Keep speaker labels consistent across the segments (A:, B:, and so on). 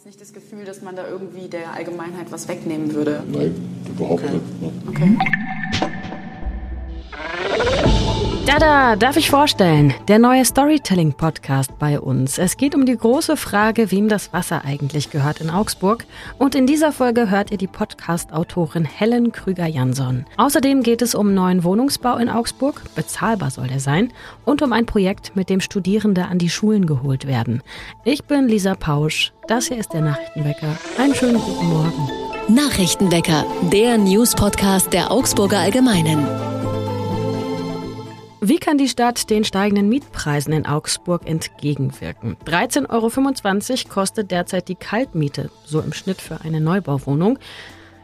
A: jetzt nicht das Gefühl, dass man da irgendwie der Allgemeinheit was wegnehmen würde.
B: Nein, überhaupt
A: Okay.
B: nicht. Ne?
A: Okay.
C: Dada, darf ich vorstellen, der neue Storytelling-Podcast bei uns. Es geht um die große Frage, wem das Wasser eigentlich gehört in Augsburg. Und in dieser Folge hört ihr die Podcast-Autorin Helen Krüger-Jansson. Außerdem geht es um neuen Wohnungsbau in Augsburg, bezahlbar soll der sein, und um ein Projekt, mit dem Studierende an die Schulen geholt werden. Ich bin Lisa Pausch, das hier ist der Nachrichtenwecker. Einen schönen guten Morgen.
D: Nachrichtenwecker, der News-Podcast der Augsburger Allgemeinen.
C: Wie kann die Stadt den steigenden Mietpreisen in Augsburg entgegenwirken? 13,25 Euro kostet derzeit die Kaltmiete, so im Schnitt für eine Neubauwohnung.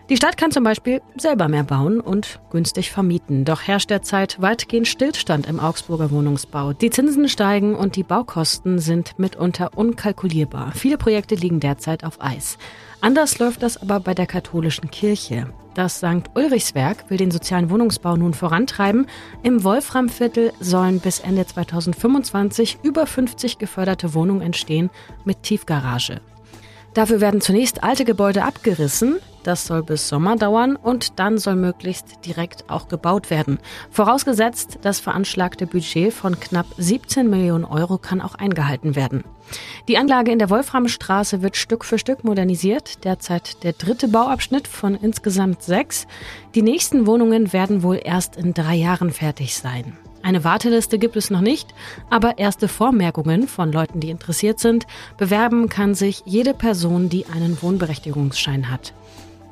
C: Die Stadt kann zum Beispiel selber mehr bauen und günstig vermieten. Doch herrscht derzeit weitgehend Stillstand im Augsburger Wohnungsbau. Die Zinsen steigen und die Baukosten sind mitunter unkalkulierbar. Viele Projekte liegen derzeit auf Eis. Anders läuft das aber bei der katholischen Kirche. Das St. Ulrichswerk will den sozialen Wohnungsbau nun vorantreiben. Im Wolframviertel sollen bis Ende 2025 über 50 geförderte Wohnungen entstehen mit Tiefgarage. Dafür werden zunächst alte Gebäude abgerissen. Das soll bis Sommer dauern und dann soll möglichst direkt auch gebaut werden. Vorausgesetzt, das veranschlagte Budget von knapp 17 Millionen Euro kann auch eingehalten werden. Die Anlage in der Wolframstraße wird Stück für Stück modernisiert. Derzeit der dritte Bauabschnitt von insgesamt sechs. Die nächsten Wohnungen werden wohl erst in drei Jahren fertig sein. Eine Warteliste gibt es noch nicht, aber erste Vormerkungen von Leuten, die interessiert sind. Bewerben kann sich jede Person, die einen Wohnberechtigungsschein hat.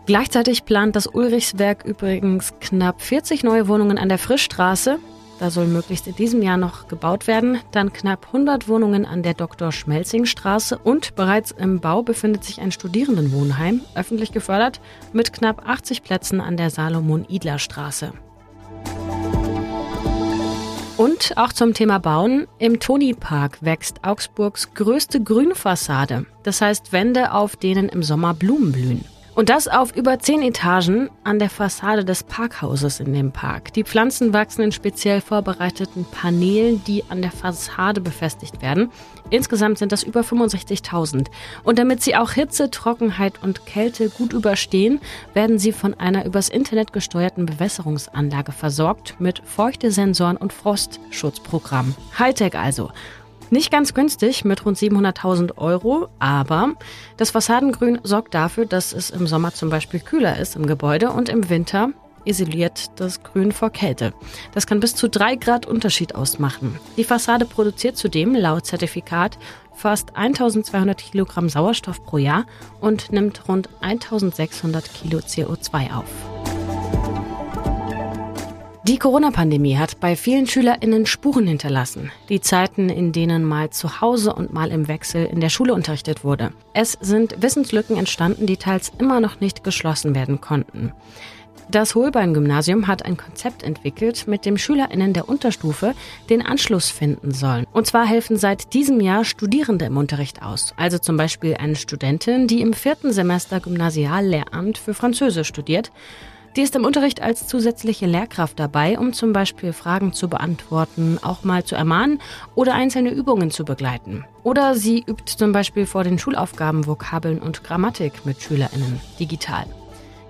C: Gleichzeitig plant das Ulrichswerk übrigens knapp 40 neue Wohnungen an der Frischstraße. Da soll möglichst in diesem Jahr noch gebaut werden. Dann knapp 100 Wohnungen an der Dr. Schmelzing-Straße und bereits im Bau befindet sich ein Studierendenwohnheim, öffentlich gefördert, mit knapp 80 Plätzen an der Salomon-Idler-Straße. Und auch zum Thema Bauen. Im Toni-Park wächst Augsburgs größte Grünfassade. Das heißt Wände, auf denen im Sommer Blumen blühen. Und das auf über zehn Etagen an der Fassade des Parkhauses in dem Park. Die Pflanzen wachsen in speziell vorbereiteten Paneelen, die an der Fassade befestigt werden. Insgesamt sind das über 65.000. Und damit sie auch Hitze, Trockenheit und Kälte gut überstehen, werden sie von einer übers Internet gesteuerten Bewässerungsanlage versorgt mit Feuchtesensoren und Frostschutzprogramm. Hightech also. Nicht ganz günstig mit rund 700.000 Euro, aber das Fassadengrün sorgt dafür, dass es im Sommer zum Beispiel kühler ist im Gebäude und im Winter isoliert das Grün vor Kälte. Das kann bis zu drei Grad Unterschied ausmachen. Die Fassade produziert zudem laut Zertifikat fast 1200 Kilogramm Sauerstoff pro Jahr und nimmt rund 1600 Kilo CO2 auf. Die Corona-Pandemie hat bei vielen SchülerInnen Spuren hinterlassen. Die Zeiten, in denen mal zu Hause und mal im Wechsel in der Schule unterrichtet wurde. Es sind Wissenslücken entstanden, die teils immer noch nicht geschlossen werden konnten. Das Holbein-Gymnasium hat ein Konzept entwickelt, mit dem SchülerInnen der Unterstufe den Anschluss finden sollen. Und zwar helfen seit diesem Jahr Studierende im Unterricht aus. Also zum Beispiel eine Studentin, die im vierten Semester Gymnasiallehramt für Französisch studiert. Die ist im Unterricht als zusätzliche Lehrkraft dabei, um zum Beispiel Fragen zu beantworten, auch mal zu ermahnen oder einzelne Übungen zu begleiten. Oder sie übt zum Beispiel vor den Schulaufgaben Vokabeln und Grammatik mit SchülerInnen digital.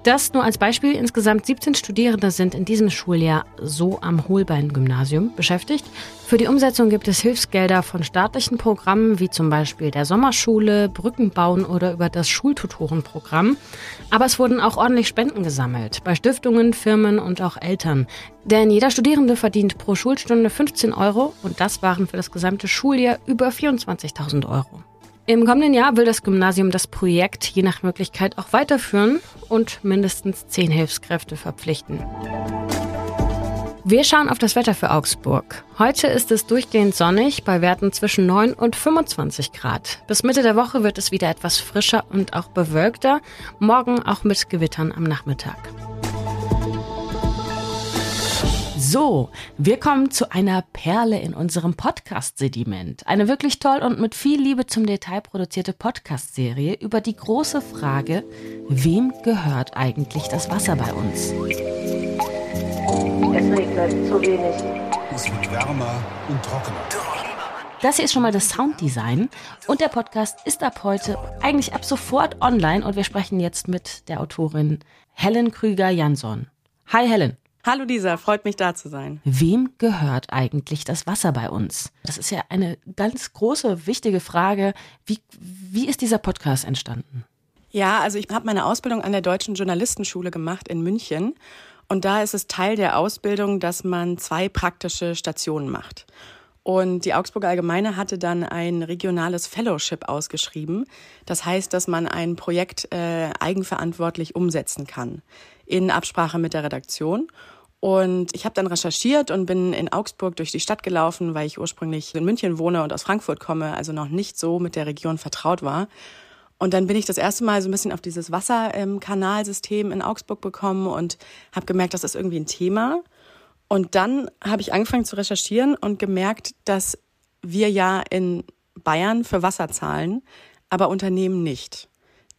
C: Das nur als Beispiel. Insgesamt 17 Studierende sind in diesem Schuljahr so am Holbein-Gymnasium beschäftigt. Für die Umsetzung gibt es Hilfsgelder von staatlichen Programmen wie zum Beispiel der Sommerschule, Brückenbauen oder über das Schultutorenprogramm. Aber es wurden auch ordentlich Spenden gesammelt bei Stiftungen, Firmen und auch Eltern. Denn jeder Studierende verdient pro Schulstunde 15 Euro und das waren für das gesamte Schuljahr über 24.000 Euro. Im kommenden Jahr will das Gymnasium das Projekt je nach Möglichkeit auch weiterführen und mindestens zehn Hilfskräfte verpflichten. Wir schauen auf das Wetter für Augsburg. Heute ist es durchgehend sonnig bei Werten zwischen 9 und 25 Grad. Bis Mitte der Woche wird es wieder etwas frischer und auch bewölkter, morgen auch mit Gewittern am Nachmittag. So, wir kommen zu einer Perle in unserem Podcast-Sediment. Eine wirklich toll und mit viel Liebe zum Detail produzierte Podcast-Serie über die große Frage, wem gehört eigentlich das Wasser bei uns?
E: Es regnet zu wenig.
F: Es wird wärmer und trockener.
C: Das hier ist schon mal das Sounddesign und der Podcast ist ab heute, eigentlich ab sofort online und wir sprechen jetzt mit der Autorin Helen Krüger-Jansson. Hi Helen.
A: Hallo Lisa, freut mich da zu sein.
C: Wem gehört eigentlich das Wasser bei uns? Das ist ja eine ganz große, wichtige Frage. Wie, wie ist dieser Podcast entstanden?
A: Ja, also ich habe meine Ausbildung an der Deutschen Journalistenschule gemacht in München. Und da ist es Teil der Ausbildung, dass man zwei praktische Stationen macht. Und die Augsburger Allgemeine hatte dann ein regionales Fellowship ausgeschrieben. Das heißt, dass man ein Projekt äh, eigenverantwortlich umsetzen kann in Absprache mit der Redaktion. Und ich habe dann recherchiert und bin in Augsburg durch die Stadt gelaufen, weil ich ursprünglich in München wohne und aus Frankfurt komme, also noch nicht so mit der Region vertraut war. Und dann bin ich das erste Mal so ein bisschen auf dieses Wasserkanalsystem in Augsburg bekommen und habe gemerkt, das ist irgendwie ein Thema. Und dann habe ich angefangen zu recherchieren und gemerkt, dass wir ja in Bayern für Wasser zahlen, aber Unternehmen nicht.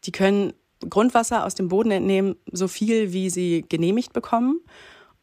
A: Die können Grundwasser aus dem Boden entnehmen, so viel wie sie genehmigt bekommen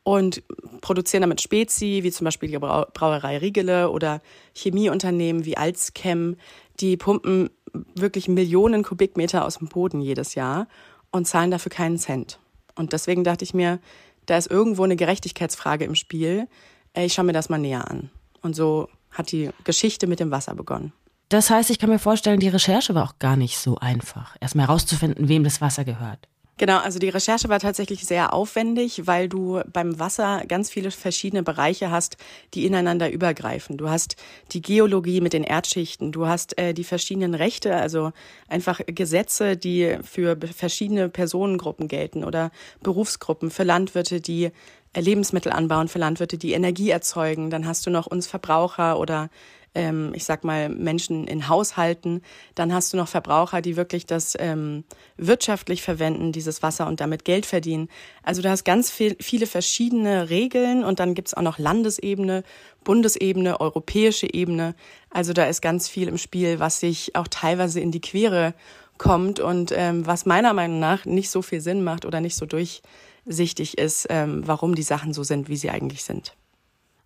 A: und produzieren damit Spezi, wie zum Beispiel die Brauerei Riegele oder Chemieunternehmen wie Alzchem, die pumpen wirklich Millionen Kubikmeter aus dem Boden jedes Jahr und zahlen dafür keinen Cent. Und deswegen dachte ich mir, da ist irgendwo eine Gerechtigkeitsfrage im Spiel. Ich schaue mir das mal näher an. Und so hat die Geschichte mit dem Wasser begonnen.
C: Das heißt, ich kann mir vorstellen, die Recherche war auch gar nicht so einfach, erstmal herauszufinden, wem das Wasser gehört.
A: Genau, also die Recherche war tatsächlich sehr aufwendig, weil du beim Wasser ganz viele verschiedene Bereiche hast, die ineinander übergreifen. Du hast die Geologie mit den Erdschichten, du hast äh, die verschiedenen Rechte, also einfach Gesetze, die für verschiedene Personengruppen gelten oder Berufsgruppen, für Landwirte, die Lebensmittel anbauen, für Landwirte, die Energie erzeugen. Dann hast du noch uns Verbraucher oder ähm, ich sag mal, Menschen in Haushalten. Dann hast du noch Verbraucher, die wirklich das ähm, wirtschaftlich verwenden, dieses Wasser und damit Geld verdienen. Also du hast ganz viel, viele verschiedene Regeln und dann gibt's auch noch Landesebene, Bundesebene, europäische Ebene. Also da ist ganz viel im Spiel, was sich auch teilweise in die Quere kommt und ähm, was meiner Meinung nach nicht so viel Sinn macht oder nicht so durchsichtig ist, ähm, warum die Sachen so sind, wie sie eigentlich sind.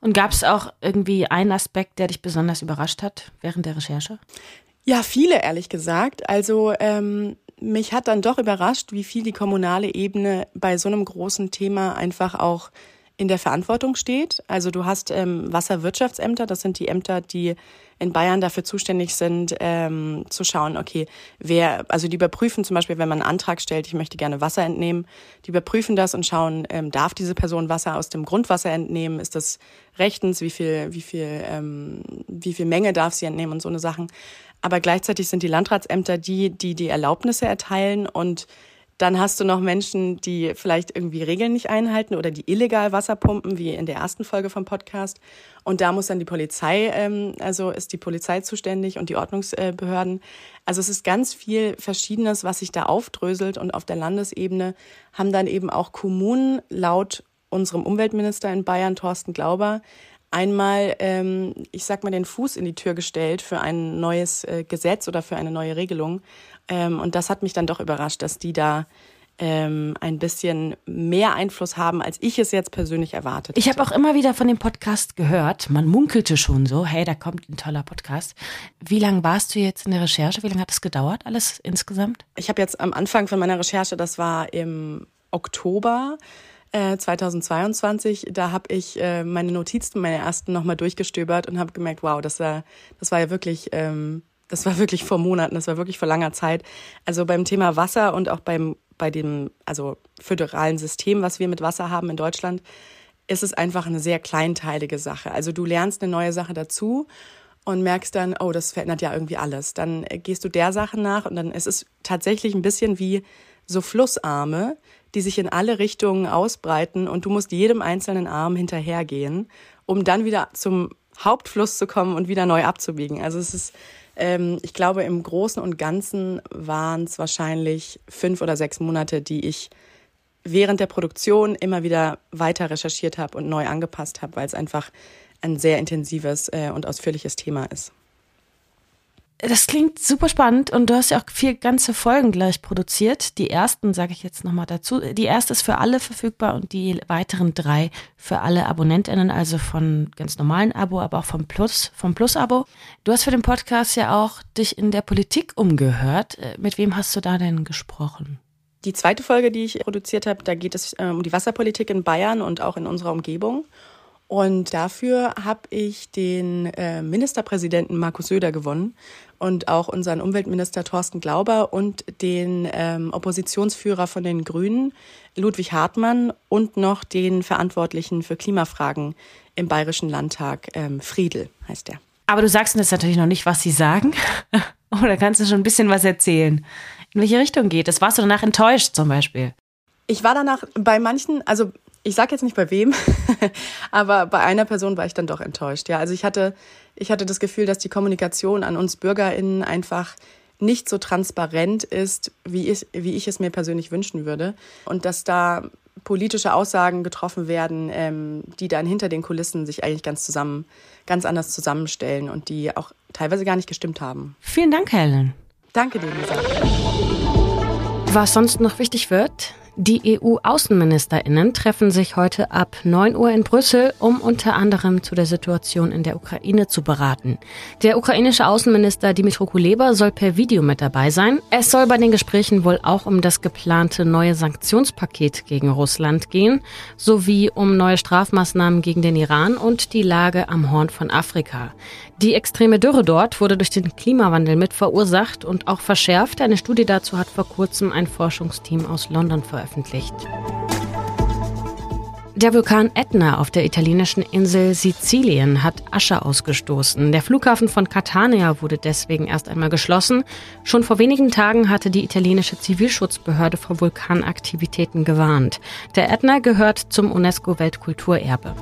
C: Und gab es auch irgendwie einen Aspekt, der dich besonders überrascht hat während der Recherche?
A: Ja, viele, ehrlich gesagt. Also ähm, mich hat dann doch überrascht, wie viel die kommunale Ebene bei so einem großen Thema einfach auch in der Verantwortung steht. Also du hast ähm, Wasserwirtschaftsämter, das sind die Ämter, die in Bayern dafür zuständig sind, ähm, zu schauen, okay, wer, also die überprüfen zum Beispiel, wenn man einen Antrag stellt, ich möchte gerne Wasser entnehmen, die überprüfen das und schauen, ähm, darf diese Person Wasser aus dem Grundwasser entnehmen, ist das rechtens, wie viel, wie viel, ähm, wie viel Menge darf sie entnehmen und so eine Sachen. Aber gleichzeitig sind die Landratsämter die, die die Erlaubnisse erteilen und dann hast du noch Menschen, die vielleicht irgendwie Regeln nicht einhalten oder die illegal Wasser pumpen, wie in der ersten Folge vom Podcast. Und da muss dann die Polizei, ähm, also ist die Polizei zuständig und die Ordnungsbehörden. Also es ist ganz viel Verschiedenes, was sich da aufdröselt. Und auf der Landesebene haben dann eben auch Kommunen laut unserem Umweltminister in Bayern, Thorsten Glauber, einmal, ähm, ich sag mal, den Fuß in die Tür gestellt für ein neues äh, Gesetz oder für eine neue Regelung. Ähm, und das hat mich dann doch überrascht, dass die da ähm, ein bisschen mehr Einfluss haben, als ich es jetzt persönlich erwartet
C: Ich habe auch immer wieder von dem Podcast gehört. Man munkelte schon so, hey, da kommt ein toller Podcast. Wie lange warst du jetzt in der Recherche? Wie lange hat es gedauert, alles insgesamt?
A: Ich habe jetzt am Anfang von meiner Recherche, das war im Oktober, 2022, äh, da habe ich äh, meine Notizen, meine ersten nochmal durchgestöbert und habe gemerkt, wow, das war, das war ja wirklich, ähm, das war wirklich vor Monaten, das war wirklich vor langer Zeit. Also beim Thema Wasser und auch beim, bei dem, also föderalen System, was wir mit Wasser haben in Deutschland, ist es einfach eine sehr kleinteilige Sache. Also du lernst eine neue Sache dazu und merkst dann, oh, das verändert ja irgendwie alles. Dann gehst du der Sache nach und dann ist es tatsächlich ein bisschen wie so Flussarme, die sich in alle Richtungen ausbreiten und du musst jedem einzelnen Arm hinterhergehen, um dann wieder zum Hauptfluss zu kommen und wieder neu abzubiegen. Also es ist, ähm, ich glaube, im Großen und Ganzen waren es wahrscheinlich fünf oder sechs Monate, die ich während der Produktion immer wieder weiter recherchiert habe und neu angepasst habe, weil es einfach ein sehr intensives äh, und ausführliches Thema ist.
C: Das klingt super spannend und du hast ja auch vier ganze Folgen gleich produziert. Die ersten sage ich jetzt nochmal dazu. Die erste ist für alle verfügbar und die weiteren drei für alle AbonnentInnen, also von ganz normalen Abo, aber auch vom Plus, vom Plus-Abo. Du hast für den Podcast ja auch dich in der Politik umgehört. Äh, mit wem hast du da denn gesprochen?
A: Die zweite Folge, die ich produziert habe, da geht es äh, um die Wasserpolitik in Bayern und auch in unserer Umgebung. Und dafür habe ich den äh, Ministerpräsidenten Markus Söder gewonnen und auch unseren Umweltminister Thorsten Glauber und den ähm, Oppositionsführer von den Grünen Ludwig Hartmann und noch den Verantwortlichen für Klimafragen im Bayerischen Landtag ähm, Friedel heißt er.
C: Aber du sagst uns natürlich noch nicht, was sie sagen. Oder kannst du schon ein bisschen was erzählen? In welche Richtung geht es? Warst du danach enttäuscht zum Beispiel?
A: Ich war danach bei manchen, also ich sage jetzt nicht bei wem, aber bei einer Person war ich dann doch enttäuscht. Ja, also ich hatte, ich hatte das Gefühl, dass die Kommunikation an uns BürgerInnen einfach nicht so transparent ist, wie ich, wie ich es mir persönlich wünschen würde. Und dass da politische Aussagen getroffen werden, ähm, die dann hinter den Kulissen sich eigentlich ganz zusammen, ganz anders zusammenstellen und die auch teilweise gar nicht gestimmt haben.
C: Vielen Dank, Helen.
A: Danke dir, Lisa.
C: Was sonst noch wichtig wird, die EU-Außenministerinnen treffen sich heute ab 9 Uhr in Brüssel, um unter anderem zu der Situation in der Ukraine zu beraten. Der ukrainische Außenminister Dimitro Kuleba soll per Video mit dabei sein. Es soll bei den Gesprächen wohl auch um das geplante neue Sanktionspaket gegen Russland gehen, sowie um neue Strafmaßnahmen gegen den Iran und die Lage am Horn von Afrika. Die extreme Dürre dort wurde durch den Klimawandel mit verursacht und auch verschärft. Eine Studie dazu hat vor kurzem ein Forschungsteam aus London veröffentlicht. Der Vulkan Etna auf der italienischen Insel Sizilien hat Asche ausgestoßen. Der Flughafen von Catania wurde deswegen erst einmal geschlossen. Schon vor wenigen Tagen hatte die italienische Zivilschutzbehörde vor Vulkanaktivitäten gewarnt. Der Etna gehört zum UNESCO-Weltkulturerbe.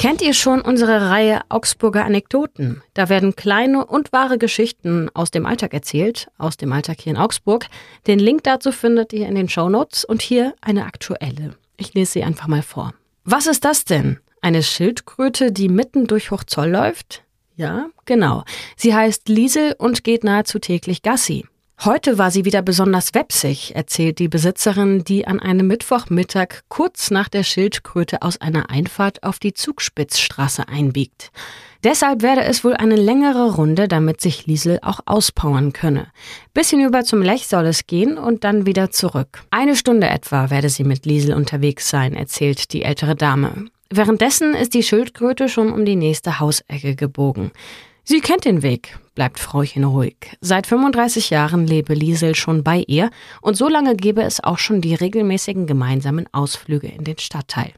C: Kennt ihr schon unsere Reihe Augsburger Anekdoten? Da werden kleine und wahre Geschichten aus dem Alltag erzählt, aus dem Alltag hier in Augsburg. Den Link dazu findet ihr in den Show Notes und hier eine aktuelle. Ich lese sie einfach mal vor. Was ist das denn? Eine Schildkröte, die mitten durch Hochzoll läuft? Ja, genau. Sie heißt Liesel und geht nahezu täglich Gassi. Heute war sie wieder besonders wepsig, erzählt die Besitzerin, die an einem Mittwochmittag kurz nach der Schildkröte aus einer Einfahrt auf die Zugspitzstraße einbiegt. Deshalb werde es wohl eine längere Runde, damit sich Liesel auch auspowern könne. Bis hinüber zum Lech soll es gehen und dann wieder zurück. Eine Stunde etwa werde sie mit Liesel unterwegs sein, erzählt die ältere Dame. Währenddessen ist die Schildkröte schon um die nächste Hausecke gebogen. Sie kennt den Weg, bleibt Frauchen ruhig. Seit 35 Jahren lebe Liesel schon bei ihr und so lange gebe es auch schon die regelmäßigen gemeinsamen Ausflüge in den Stadtteil.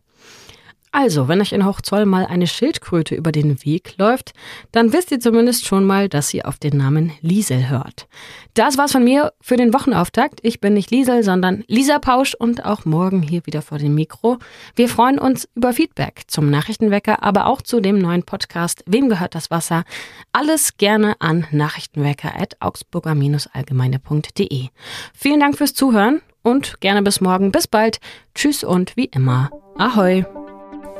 C: Also, wenn euch in Hochzoll mal eine Schildkröte über den Weg läuft, dann wisst ihr zumindest schon mal, dass sie auf den Namen Liesel hört. Das war's von mir für den Wochenauftakt. Ich bin nicht Liesel, sondern Lisa Pausch und auch morgen hier wieder vor dem Mikro. Wir freuen uns über Feedback zum Nachrichtenwecker, aber auch zu dem neuen Podcast Wem gehört das Wasser? Alles gerne an nachrichtenwecker.augsburger-allgemeine.de. Vielen Dank fürs Zuhören und gerne bis morgen. Bis bald. Tschüss und wie immer. Ahoi.